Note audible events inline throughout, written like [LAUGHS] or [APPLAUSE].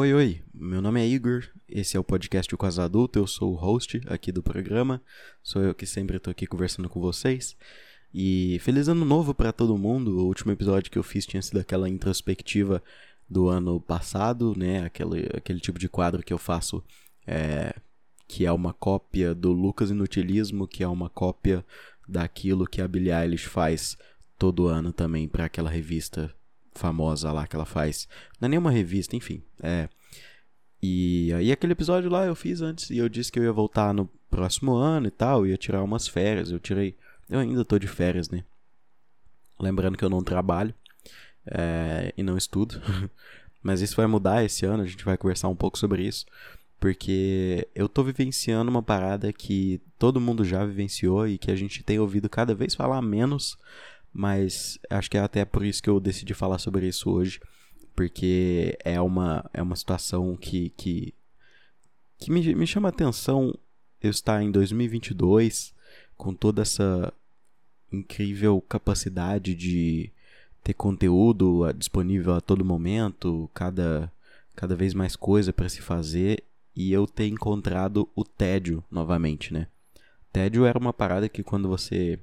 Oi, oi, meu nome é Igor, esse é o podcast O Quase Adulto, eu sou o host aqui do programa, sou eu que sempre estou aqui conversando com vocês. E feliz ano novo para todo mundo, o último episódio que eu fiz tinha sido aquela introspectiva do ano passado, né, aquele, aquele tipo de quadro que eu faço, é, que é uma cópia do Lucas Inutilismo, que é uma cópia daquilo que a Billie Eilish faz todo ano também para aquela revista famosa lá que ela faz. Não é nenhuma revista, enfim. É. E aí aquele episódio lá eu fiz antes e eu disse que eu ia voltar no próximo ano e tal, ia tirar umas férias. Eu tirei. Eu ainda tô de férias, né? Lembrando que eu não trabalho é, e não estudo. [LAUGHS] Mas isso vai mudar esse ano, a gente vai conversar um pouco sobre isso. Porque eu tô vivenciando uma parada que todo mundo já vivenciou e que a gente tem ouvido cada vez falar menos, mas acho que é até por isso que eu decidi falar sobre isso hoje, porque é uma, é uma situação que, que, que me, me chama a atenção eu estar em 2022 com toda essa incrível capacidade de ter conteúdo disponível a todo momento, cada, cada vez mais coisa para se fazer e eu ter encontrado o tédio novamente, né? Tédio era uma parada que quando você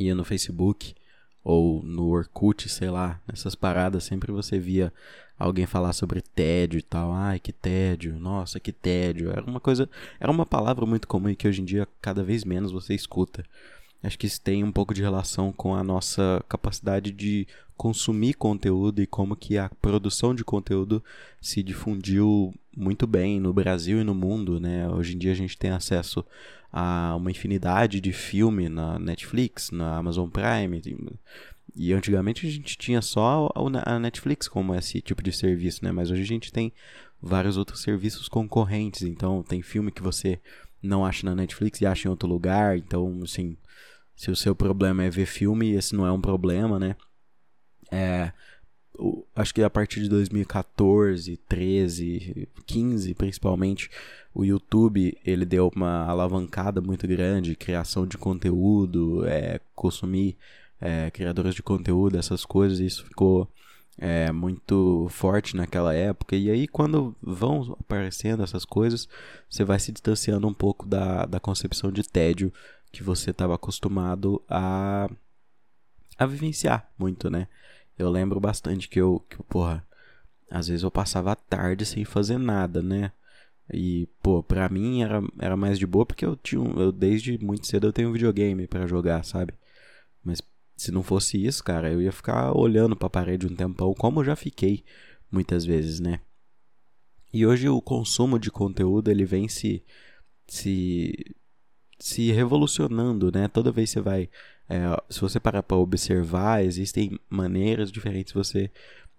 ia no Facebook ou no Orkut, sei lá, nessas paradas, sempre você via alguém falar sobre tédio e tal. Ai, que tédio, nossa, que tédio. Era uma coisa, era uma palavra muito comum e que hoje em dia cada vez menos você escuta. Acho que isso tem um pouco de relação com a nossa capacidade de consumir conteúdo e como que a produção de conteúdo se difundiu muito bem no Brasil e no mundo, né? Hoje em dia a gente tem acesso a uma infinidade de filme na Netflix, na Amazon Prime. E antigamente a gente tinha só a Netflix como esse tipo de serviço, né? Mas hoje a gente tem vários outros serviços concorrentes. Então tem filme que você não acha na Netflix e acha em outro lugar. Então, assim, se o seu problema é ver filme, esse não é um problema, né? É, acho que a partir de 2014, 13, 15 principalmente, o YouTube ele deu uma alavancada muito grande, criação de conteúdo, é, consumir é, criadores de conteúdo, essas coisas, isso ficou é, muito forte naquela época. E aí, quando vão aparecendo essas coisas, você vai se distanciando um pouco da, da concepção de tédio que você estava acostumado a, a vivenciar muito, né? Eu lembro bastante que eu, que, porra, às vezes eu passava a tarde sem fazer nada, né? E, pô, pra mim era, era mais de boa porque eu tinha. Eu, desde muito cedo eu tenho um videogame para jogar, sabe? Mas se não fosse isso, cara, eu ia ficar olhando pra parede um tempão, como eu já fiquei muitas vezes, né? E hoje o consumo de conteúdo ele vem se, se, se revolucionando, né? Toda vez você vai. É, se você parar para observar, existem maneiras diferentes de você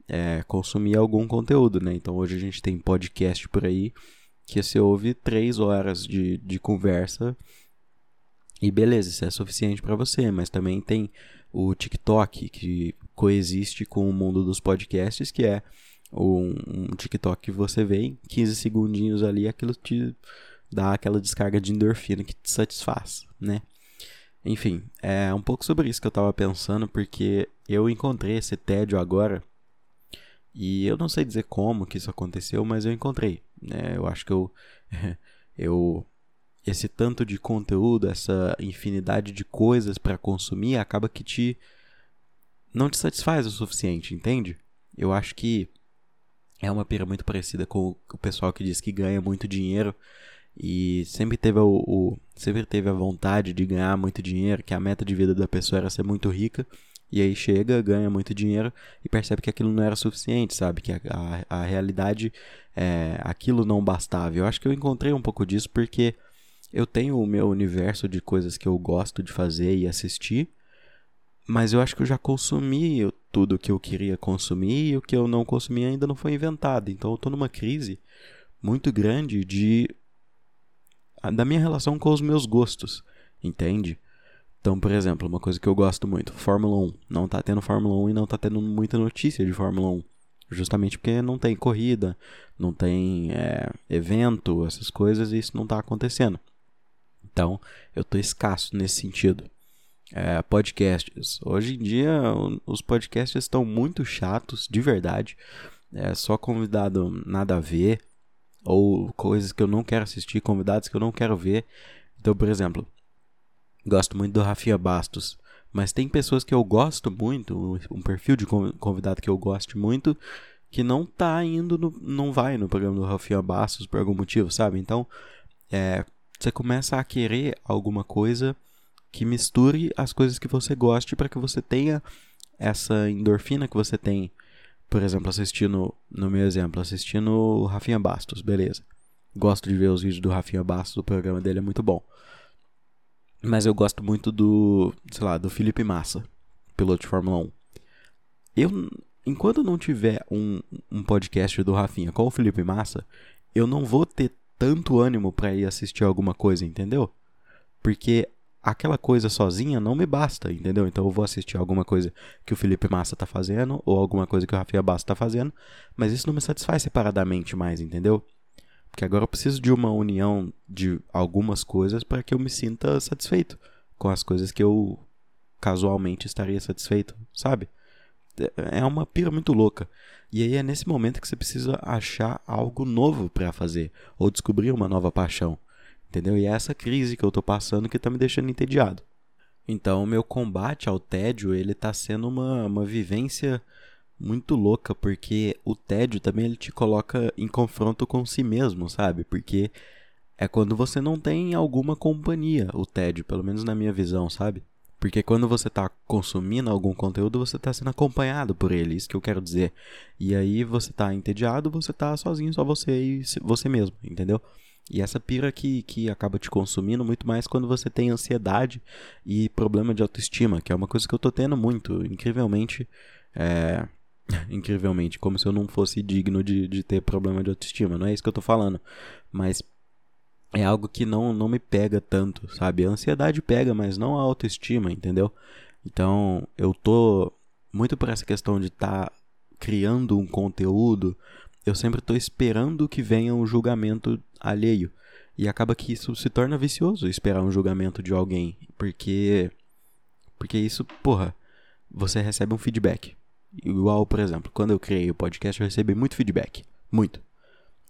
é, consumir algum conteúdo, né? Então hoje a gente tem podcast por aí que você ouve três horas de, de conversa e beleza, isso é suficiente para você, mas também tem o TikTok que coexiste com o mundo dos podcasts, que é um, um TikTok que você vê 15 segundinhos ali, aquilo te dá aquela descarga de endorfina que te satisfaz, né? Enfim, é um pouco sobre isso que eu tava pensando, porque eu encontrei esse tédio agora e eu não sei dizer como que isso aconteceu, mas eu encontrei. Né? Eu acho que eu, [LAUGHS] eu esse tanto de conteúdo, essa infinidade de coisas para consumir, acaba que te não te satisfaz o suficiente, entende? Eu acho que é uma pira muito parecida com o pessoal que diz que ganha muito dinheiro e sempre teve o, o sempre teve a vontade de ganhar muito dinheiro, que a meta de vida da pessoa era ser muito rica e aí chega, ganha muito dinheiro e percebe que aquilo não era suficiente, sabe? Que a, a, a realidade, é, aquilo não bastava. Eu acho que eu encontrei um pouco disso porque eu tenho o meu universo de coisas que eu gosto de fazer e assistir, mas eu acho que eu já consumi tudo que eu queria consumir e o que eu não consumi ainda não foi inventado. Então eu tô numa crise muito grande de da minha relação com os meus gostos, entende? Então, por exemplo, uma coisa que eu gosto muito, Fórmula 1. Não tá tendo Fórmula 1 e não tá tendo muita notícia de Fórmula 1. Justamente porque não tem corrida, não tem é, evento, essas coisas, e isso não tá acontecendo. Então, eu tô escasso nesse sentido. É, podcasts. Hoje em dia, os podcasts estão muito chatos, de verdade. é só convidado nada a ver, ou coisas que eu não quero assistir, convidados que eu não quero ver. Então, por exemplo, gosto muito do Rafinha Bastos, mas tem pessoas que eu gosto muito, um perfil de convidado que eu gosto muito, que não tá indo, no, não vai no programa do Rafinha Bastos por algum motivo, sabe? Então, é, você começa a querer alguma coisa que misture as coisas que você goste para que você tenha essa endorfina que você tem, por exemplo, assistindo, no meu exemplo, assistindo o Rafinha Bastos, beleza. Gosto de ver os vídeos do Rafinha Bastos, o programa dele é muito bom. Mas eu gosto muito do, sei lá, do Felipe Massa, piloto de Fórmula 1. Eu, enquanto não tiver um, um podcast do Rafinha com o Felipe Massa, eu não vou ter tanto ânimo para ir assistir alguma coisa, entendeu? Porque aquela coisa sozinha não me basta, entendeu? Então eu vou assistir alguma coisa que o Felipe Massa tá fazendo ou alguma coisa que o Rafinha Bassa tá fazendo, mas isso não me satisfaz separadamente mais, entendeu? Porque agora eu preciso de uma união de algumas coisas para que eu me sinta satisfeito com as coisas que eu casualmente estaria satisfeito, sabe? É, é uma pira muito louca. E aí é nesse momento que você precisa achar algo novo para fazer ou descobrir uma nova paixão. Entendeu? E é essa crise que eu tô passando que tá me deixando entediado. Então, o meu combate ao tédio, ele tá sendo uma, uma vivência muito louca, porque o tédio também ele te coloca em confronto com si mesmo, sabe? Porque é quando você não tem alguma companhia, o tédio, pelo menos na minha visão, sabe? Porque quando você está consumindo algum conteúdo, você está sendo acompanhado por ele, isso que eu quero dizer. E aí você está entediado, você está sozinho, só você e você mesmo, entendeu? E essa pira que, que acaba te consumindo muito mais quando você tem ansiedade e problema de autoestima, que é uma coisa que eu tô tendo muito, incrivelmente. É... [LAUGHS] incrivelmente, como se eu não fosse digno de, de ter problema de autoestima, não é isso que eu tô falando. Mas é algo que não, não me pega tanto, sabe? A ansiedade pega, mas não a autoestima, entendeu? Então, eu tô muito por essa questão de estar tá criando um conteúdo, eu sempre estou esperando que venha um julgamento alheio. E acaba que isso se torna vicioso, esperar um julgamento de alguém, porque porque isso, porra, você recebe um feedback. Igual, por exemplo, quando eu criei o podcast, eu recebi muito feedback, muito.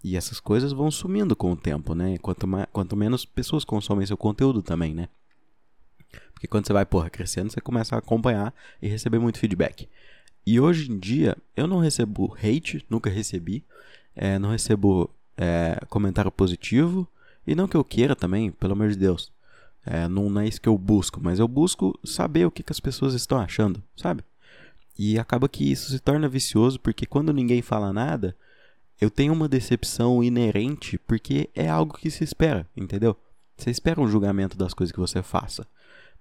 E essas coisas vão sumindo com o tempo, né? Quanto, mais, quanto menos pessoas consomem seu conteúdo também, né? Porque quando você vai, porra, crescendo, você começa a acompanhar e receber muito feedback. E hoje em dia, eu não recebo hate, nunca recebi. É, não recebo é, comentário positivo. E não que eu queira também, pelo amor de Deus. É, não, é isso que eu busco, mas eu busco saber o que, que as pessoas estão achando, sabe? E acaba que isso se torna vicioso, porque quando ninguém fala nada, eu tenho uma decepção inerente porque é algo que se espera, entendeu? Você espera um julgamento das coisas que você faça.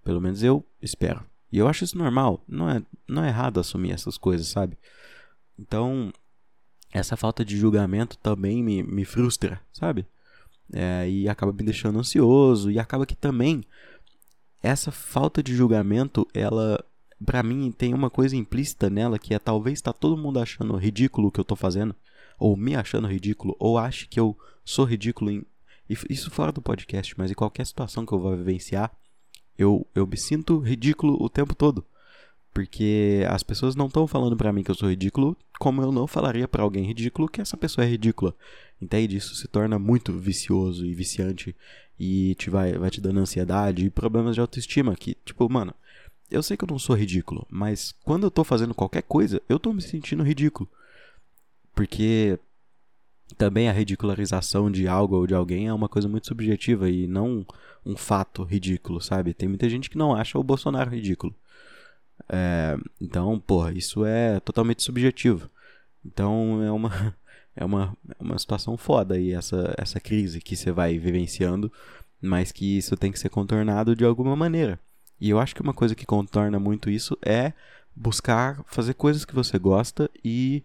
Pelo menos eu espero. E eu acho isso normal. Não é, não é errado assumir essas coisas, sabe? Então, essa falta de julgamento também me, me frustra, sabe? É, e acaba me deixando ansioso. E acaba que também essa falta de julgamento, ela, pra mim, tem uma coisa implícita nela que é talvez tá todo mundo achando ridículo o que eu tô fazendo ou me achando ridículo, ou ache que eu sou ridículo em. Isso fora do podcast, mas em qualquer situação que eu vá vivenciar, eu, eu me sinto ridículo o tempo todo. Porque as pessoas não estão falando para mim que eu sou ridículo, como eu não falaria para alguém ridículo que essa pessoa é ridícula. Entende? Isso se torna muito vicioso e viciante e te vai, vai te dando ansiedade e problemas de autoestima. Que, tipo, mano, eu sei que eu não sou ridículo, mas quando eu tô fazendo qualquer coisa, eu tô me sentindo ridículo. Porque também a ridicularização de algo ou de alguém é uma coisa muito subjetiva e não um fato ridículo, sabe? Tem muita gente que não acha o Bolsonaro ridículo. É, então, porra, isso é totalmente subjetivo. Então é uma, [LAUGHS] é uma, é uma situação foda aí, essa, essa crise que você vai vivenciando, mas que isso tem que ser contornado de alguma maneira. E eu acho que uma coisa que contorna muito isso é buscar fazer coisas que você gosta e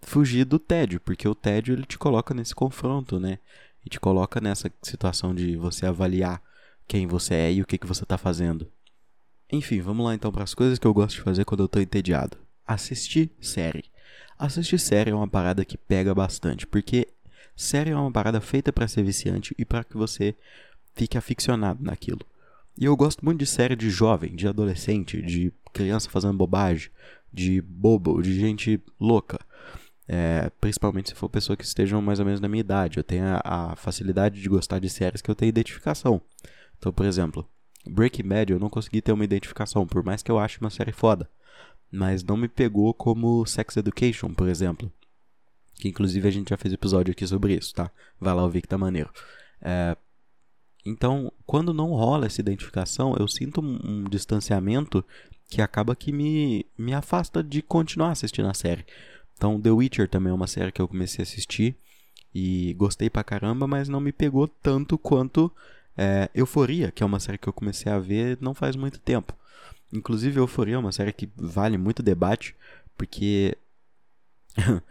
fugir do tédio, porque o tédio ele te coloca nesse confronto, né? E te coloca nessa situação de você avaliar quem você é e o que, que você está fazendo. Enfim, vamos lá então para as coisas que eu gosto de fazer quando eu estou entediado. Assistir série. Assistir série é uma parada que pega bastante, porque série é uma parada feita para ser viciante e para que você fique aficionado naquilo. E eu gosto muito de série de jovem, de adolescente, de criança fazendo bobagem, de bobo, de gente louca. É, principalmente se for pessoa que estejam mais ou menos na minha idade. Eu tenho a, a, facilidade de gostar de séries que eu tenho identificação. Então, por exemplo, Breaking Bad eu não consegui ter uma identificação, por mais que eu ache uma série foda. Mas não me pegou como Sex Education, por exemplo. Que inclusive a gente já fez episódio aqui sobre isso, tá? Vai lá ouvir que tá maneiro. É, então, quando não rola essa identificação, eu sinto um, distanciamento que acaba que me, me afasta de continuar assistindo a série. Então, The Witcher também é uma série que eu comecei a assistir e gostei pra caramba, mas não me pegou tanto quanto é, Euforia, que é uma série que eu comecei a ver não faz muito tempo. Inclusive, Euforia é uma série que vale muito debate, porque [LAUGHS]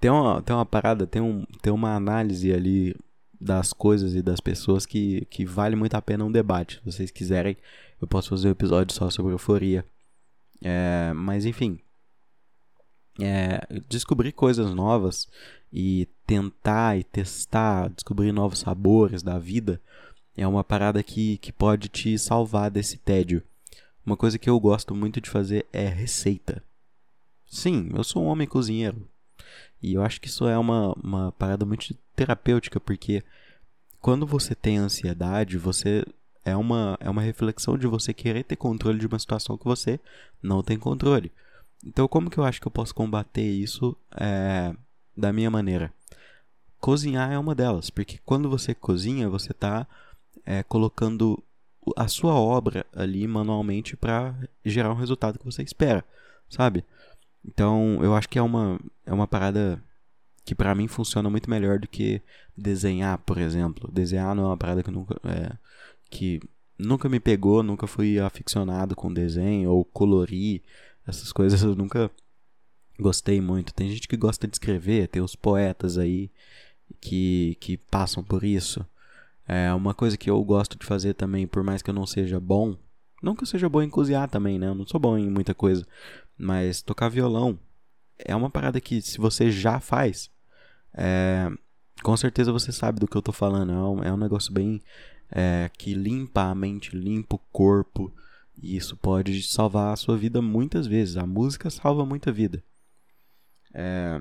tem, uma, tem uma parada, tem, um, tem uma análise ali das coisas e das pessoas que, que vale muito a pena um debate. Se vocês quiserem, eu posso fazer um episódio só sobre euforia. É, mas enfim, é, descobrir coisas novas e tentar e testar, descobrir novos sabores da vida é uma parada que, que pode te salvar desse tédio. Uma coisa que eu gosto muito de fazer é receita. Sim, eu sou um homem cozinheiro. E eu acho que isso é uma, uma parada muito terapêutica, porque quando você tem ansiedade, você é uma, é uma reflexão de você querer ter controle de uma situação que você não tem controle. Então, como que eu acho que eu posso combater isso é, da minha maneira? Cozinhar é uma delas, porque quando você cozinha, você está é, colocando a sua obra ali manualmente para gerar um resultado que você espera, sabe? Então, eu acho que é uma, é uma parada que para mim funciona muito melhor do que desenhar, por exemplo. Desenhar não é uma parada que nunca, é, que nunca me pegou, nunca fui aficionado com desenho ou colorir, essas coisas [LAUGHS] eu nunca gostei muito. Tem gente que gosta de escrever, tem os poetas aí que, que passam por isso. É uma coisa que eu gosto de fazer também, por mais que eu não seja bom, não que eu seja bom em cozinhar também, né? Eu não sou bom em muita coisa, mas tocar violão é uma parada que se você já faz, é, com certeza você sabe do que eu tô falando. É um, é um negócio bem é, que limpa a mente, limpa o corpo. E isso pode salvar a sua vida muitas vezes. A música salva muita vida. É,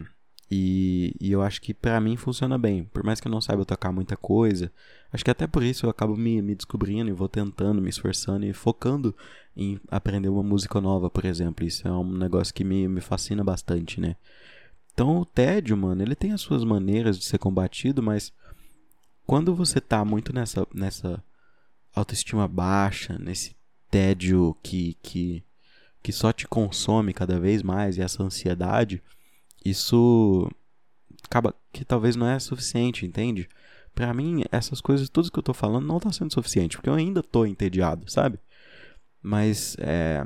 e, e, eu acho que para mim funciona bem. Por mais que eu não saiba tocar muita coisa, acho que até por isso eu acabo me, me descobrindo e vou tentando, me esforçando e focando em aprender uma música nova, por exemplo. Isso é um negócio que me, me fascina bastante, né? Então o tédio, mano, ele tem as suas maneiras de ser combatido, mas quando você tá muito nessa, nessa autoestima baixa, nesse tédio que, que, que só te consome cada vez mais e essa ansiedade, isso acaba que talvez não é suficiente, entende? Para mim, essas coisas, tudo que eu tô falando, não tá sendo suficiente, porque eu ainda tô entediado, sabe? Mas é,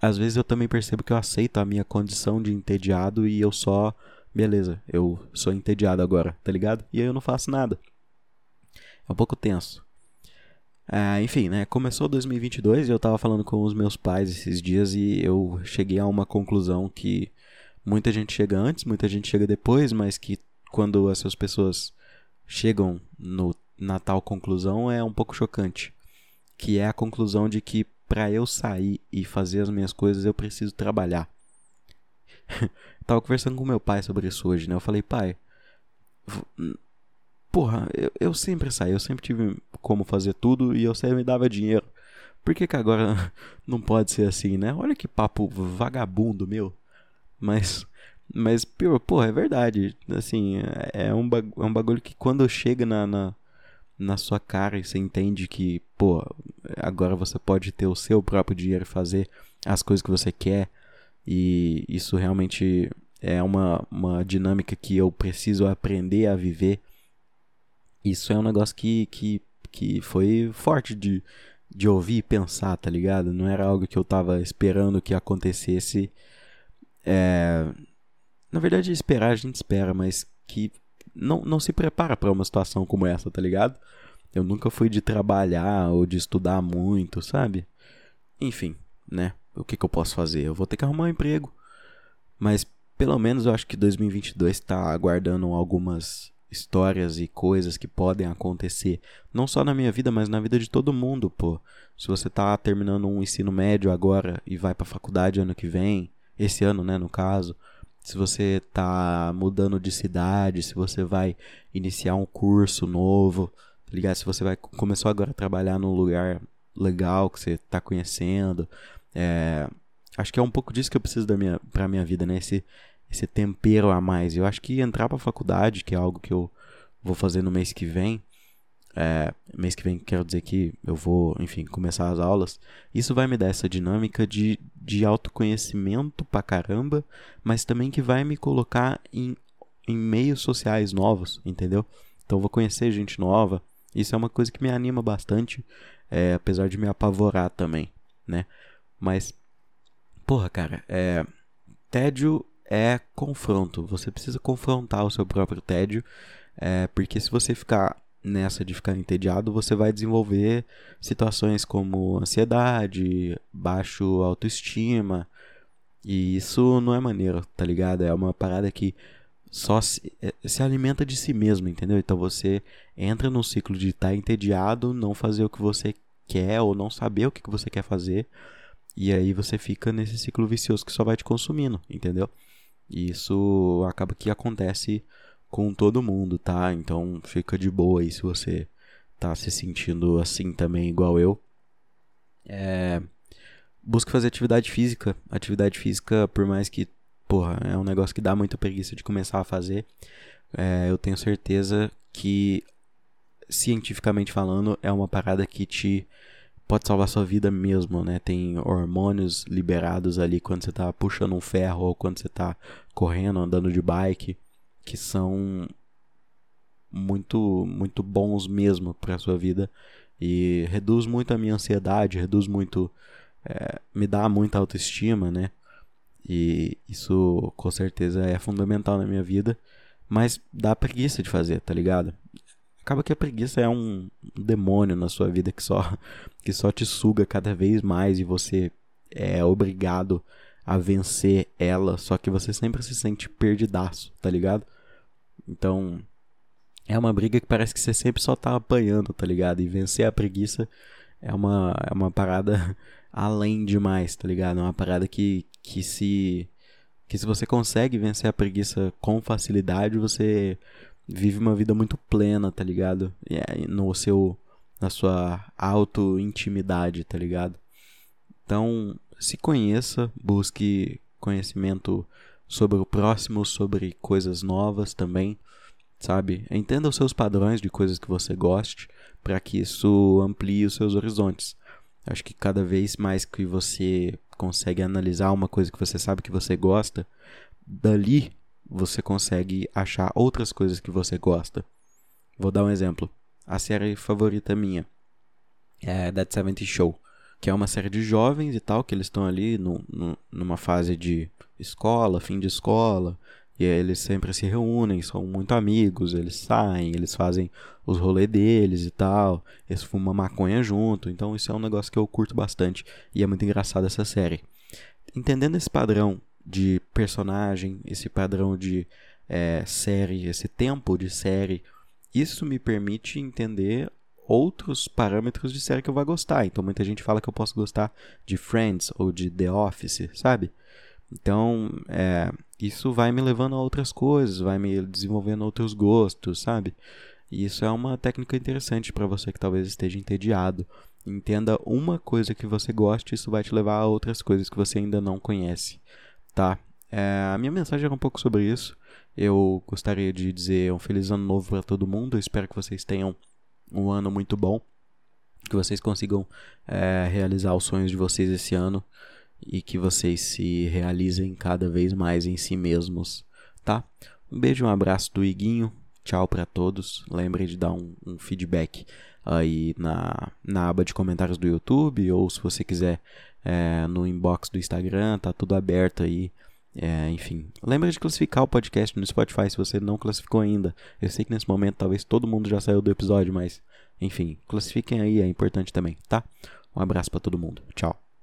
às vezes eu também percebo que eu aceito a minha condição de entediado e eu só, beleza, eu sou entediado agora, tá ligado? E aí eu não faço nada. É um pouco tenso. É, enfim, né? Começou 2022 e eu tava falando com os meus pais esses dias e eu cheguei a uma conclusão que muita gente chega antes, muita gente chega depois, mas que quando essas pessoas chegam no, na tal conclusão é um pouco chocante. Que é a conclusão de que para eu sair e fazer as minhas coisas, eu preciso trabalhar. [LAUGHS] Tava conversando com meu pai sobre isso hoje, né? Eu falei, pai, porra, eu, eu sempre saí, eu sempre tive como fazer tudo e eu sempre me dava dinheiro. Por que, que agora [LAUGHS] não pode ser assim, né? Olha que papo vagabundo meu. Mas, mas, porra, é verdade. Assim, é, é um, é um bagulho que quando chega na, na na sua cara e você entende que, pô, agora você pode ter o seu próprio dinheiro e fazer as coisas que você quer. E isso realmente é uma, uma dinâmica que eu preciso aprender a viver. Isso é um negócio que, que, que foi forte de, de ouvir e pensar, tá ligado? Não era algo que eu tava esperando que acontecesse. É... Na verdade, esperar a gente espera, mas que não, não se prepara para uma situação como essa, tá ligado? Eu nunca fui de trabalhar ou de estudar muito, sabe? Enfim, né? O que, que eu posso fazer? Eu vou ter que arrumar um emprego. Mas pelo menos eu acho que 2022 está aguardando algumas histórias e coisas que podem acontecer, não só na minha vida, mas na vida de todo mundo, pô. Se você tá terminando um ensino médio agora e vai para faculdade ano que vem, esse ano, né, no caso, se você tá mudando de cidade, se você vai iniciar um curso novo, tá ligado? Se você vai começou agora a trabalhar num lugar legal que você tá conhecendo, é, acho que é um pouco disso que eu preciso da minha para minha vida, né? Esse esse tempero a mais. Eu acho que entrar para faculdade, que é algo que eu vou fazer no mês que vem, é, mês que vem quero dizer que eu vou, enfim, começar as aulas. Isso vai me dar essa dinâmica de, de autoconhecimento pra caramba, mas também que vai me colocar em, em meios sociais novos, entendeu? Então vou conhecer gente nova. Isso é uma coisa que me anima bastante, é, apesar de me apavorar também, né? Mas, porra, cara, é, tédio é confronto. Você precisa confrontar o seu próprio tédio, é, porque se você ficar nessa de ficar entediado, você vai desenvolver situações como ansiedade, baixo autoestima, e isso não é maneiro, tá ligado? É uma parada que só se, é, se alimenta de si mesmo, entendeu? Então você entra num ciclo de estar tá entediado, não fazer o que você quer ou não saber o que você quer fazer, e aí você fica nesse ciclo vicioso que só vai te consumindo, entendeu? E isso acaba que acontece com todo mundo, tá? Então fica de boa aí se você tá se sentindo assim também, igual eu. É... Busque fazer atividade física. Atividade física, por mais que, porra, é um negócio que dá muita preguiça de começar a fazer, é, eu tenho certeza que, cientificamente falando, é uma parada que te pode salvar sua vida mesmo, né? Tem hormônios liberados ali quando você tá puxando um ferro ou quando você tá correndo, andando de bike, que são muito muito bons mesmo para sua vida e reduz muito a minha ansiedade, reduz muito é, me dá muita autoestima, né? E isso com certeza é fundamental na minha vida, mas dá preguiça de fazer, tá ligado? acaba que a preguiça é um demônio na sua vida que só [LAUGHS] que só te suga cada vez mais e você é obrigado a vencer ela, só que você sempre se sente perdidaço, tá ligado? Então, é uma briga que parece que você sempre só tá apanhando, tá ligado? E vencer a preguiça é uma, é uma parada [LAUGHS] além demais, tá ligado? É uma parada que, que se que se você consegue vencer a preguiça com facilidade, você vive uma vida muito plena, tá ligado? No seu na sua auto-intimidade, tá ligado? Então, se conheça, busque conhecimento sobre o próximo, sobre coisas novas também, sabe? Entenda os seus padrões de coisas que você goste, para que isso amplie os seus horizontes. Acho que cada vez mais que você consegue analisar uma coisa que você sabe que você gosta, dali você consegue achar outras coisas que você gosta. Vou dar um exemplo. A série favorita minha é That 70 Show, que é uma série de jovens e tal, que eles estão ali no, no, numa fase de escola, fim de escola, e eles sempre se reúnem, são muito amigos, eles saem, eles fazem os rolês deles e tal, eles fumam maconha junto, então isso é um negócio que eu curto bastante e é muito engraçado essa série. Entendendo esse padrão de personagem, esse padrão de é, série, esse tempo de série, isso me permite entender outros parâmetros série que eu vou gostar. Então muita gente fala que eu posso gostar de Friends ou de The Office, sabe? Então é, isso vai me levando a outras coisas, vai me desenvolvendo outros gostos, sabe? E isso é uma técnica interessante para você que talvez esteja entediado. Entenda uma coisa que você goste, isso vai te levar a outras coisas que você ainda não conhece tá? É, a minha mensagem era um pouco sobre isso. Eu gostaria de dizer um feliz ano novo para todo mundo. Eu espero que vocês tenham um ano muito bom, que vocês consigam é, realizar os sonhos de vocês esse ano e que vocês se realizem cada vez mais em si mesmos, tá? Um beijo, um abraço do Iguinho. Tchau para todos. Lembre de dar um, um, feedback aí na, na aba de comentários do YouTube ou se você quiser é, no inbox do Instagram, tá tudo aberto aí. É, enfim, lembra de classificar o podcast no Spotify se você não classificou ainda. Eu sei que nesse momento talvez todo mundo já saiu do episódio, mas enfim, classifiquem aí, é importante também, tá? Um abraço para todo mundo. Tchau.